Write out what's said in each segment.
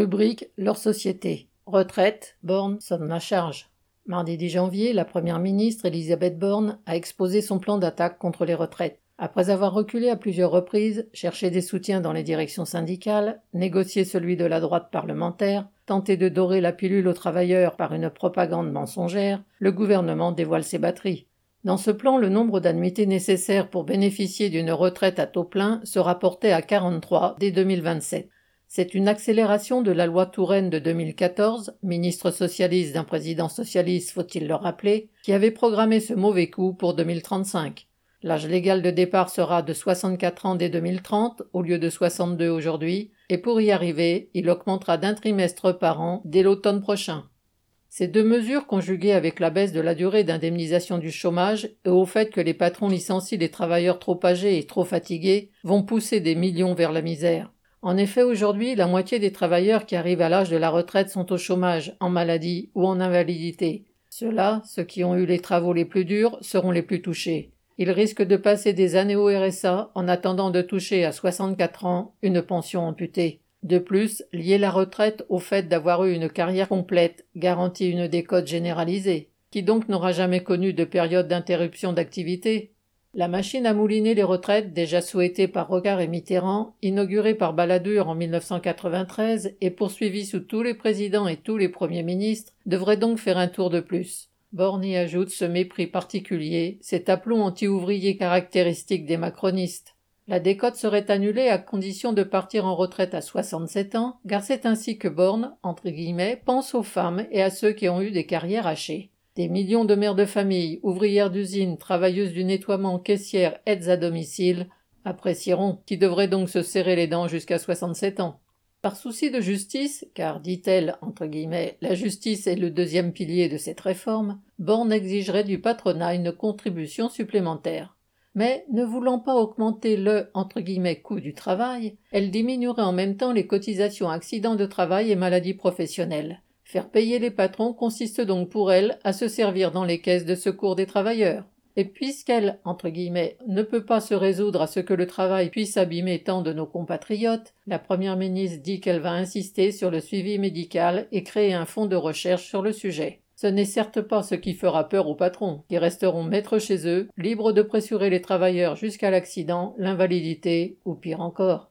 Rubrique Leur société. Retraite, Borne sonne la charge. Mardi 10 janvier, la première ministre Elisabeth Borne a exposé son plan d'attaque contre les retraites. Après avoir reculé à plusieurs reprises, cherché des soutiens dans les directions syndicales, négocié celui de la droite parlementaire, tenté de dorer la pilule aux travailleurs par une propagande mensongère, le gouvernement dévoile ses batteries. Dans ce plan, le nombre d'annuités nécessaires pour bénéficier d'une retraite à taux plein se rapportait à 43 dès 2027. C'est une accélération de la loi Touraine de 2014, ministre socialiste d'un président socialiste, faut-il le rappeler, qui avait programmé ce mauvais coup pour 2035. L'âge légal de départ sera de 64 ans dès 2030 au lieu de 62 aujourd'hui, et pour y arriver, il augmentera d'un trimestre par an dès l'automne prochain. Ces deux mesures, conjuguées avec la baisse de la durée d'indemnisation du chômage et au fait que les patrons licencient les travailleurs trop âgés et trop fatigués, vont pousser des millions vers la misère. En effet, aujourd'hui, la moitié des travailleurs qui arrivent à l'âge de la retraite sont au chômage, en maladie ou en invalidité. Ceux-là, ceux qui ont eu les travaux les plus durs, seront les plus touchés. Ils risquent de passer des années au RSA en attendant de toucher à 64 ans une pension amputée. De plus, lier la retraite au fait d'avoir eu une carrière complète garantit une décote généralisée. Qui donc n'aura jamais connu de période d'interruption d'activité La machine à mouliner les retraites, déjà souhaitée par Rocard et Mitterrand, inaugurée par Balladur en 1993 et poursuivie sous tous les présidents et tous les premiers ministres, devrait donc faire un tour de plus. Borne y ajoute ce mépris particulier, cet aplomb anti-ouvrier caractéristique des macronistes. La décote serait annulée à condition de partir en retraite à 67 ans, car c'est ainsi que Borne, entre guillemets, pense aux femmes et à ceux qui ont eu des carrières hachées. Des millions de mères de famille, ouvrières d'usine, travailleuses du nettoiement, caissières, aides à domicile, apprécieront, qui devraient donc se serrer les dents jusqu'à 67 ans. Par souci de justice, car, dit-elle, entre guillemets, la justice est le deuxième pilier de cette réforme, Borne exigerait du patronat une contribution supplémentaire. Mais, ne voulant pas augmenter le coût du travail, elle diminuerait en même temps les cotisations accidents de travail et maladies professionnelles. Faire payer les patrons consiste donc pour elle à se servir dans les caisses de secours des travailleurs. Et puisqu'elle, entre guillemets, ne peut pas se résoudre à ce que le travail puisse abîmer tant de nos compatriotes, la première ministre dit qu'elle va insister sur le suivi médical et créer un fonds de recherche sur le sujet. Ce n'est certes pas ce qui fera peur aux patrons, qui resteront maîtres chez eux, libres de pressurer les travailleurs jusqu'à l'accident, l'invalidité ou pire encore.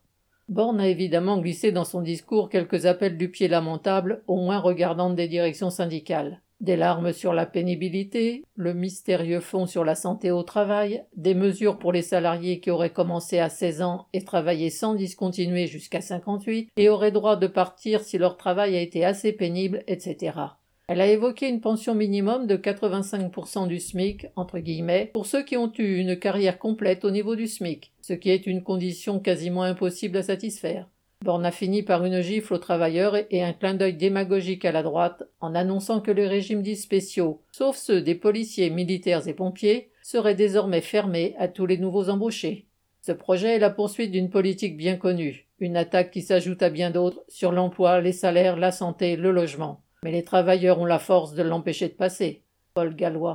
Borne a évidemment glissé dans son discours quelques appels du pied lamentables, au moins regardant des directions syndicales. Des larmes sur la pénibilité, le mystérieux fonds sur la santé au travail, des mesures pour les salariés qui auraient commencé à 16 ans et travaillé sans discontinuer jusqu'à 58 et auraient droit de partir si leur travail a été assez pénible, etc. Elle a évoqué une pension minimum de 85% du SMIC, entre guillemets, pour ceux qui ont eu une carrière complète au niveau du SMIC, ce qui est une condition quasiment impossible à satisfaire. Borne a fini par une gifle aux travailleurs et un clin d'œil démagogique à la droite en annonçant que les régimes dits spéciaux, sauf ceux des policiers, militaires et pompiers, seraient désormais fermés à tous les nouveaux embauchés. Ce projet est la poursuite d'une politique bien connue, une attaque qui s'ajoute à bien d'autres sur l'emploi, les salaires, la santé, le logement. Mais les travailleurs ont la force de l'empêcher de passer. Paul Gallois.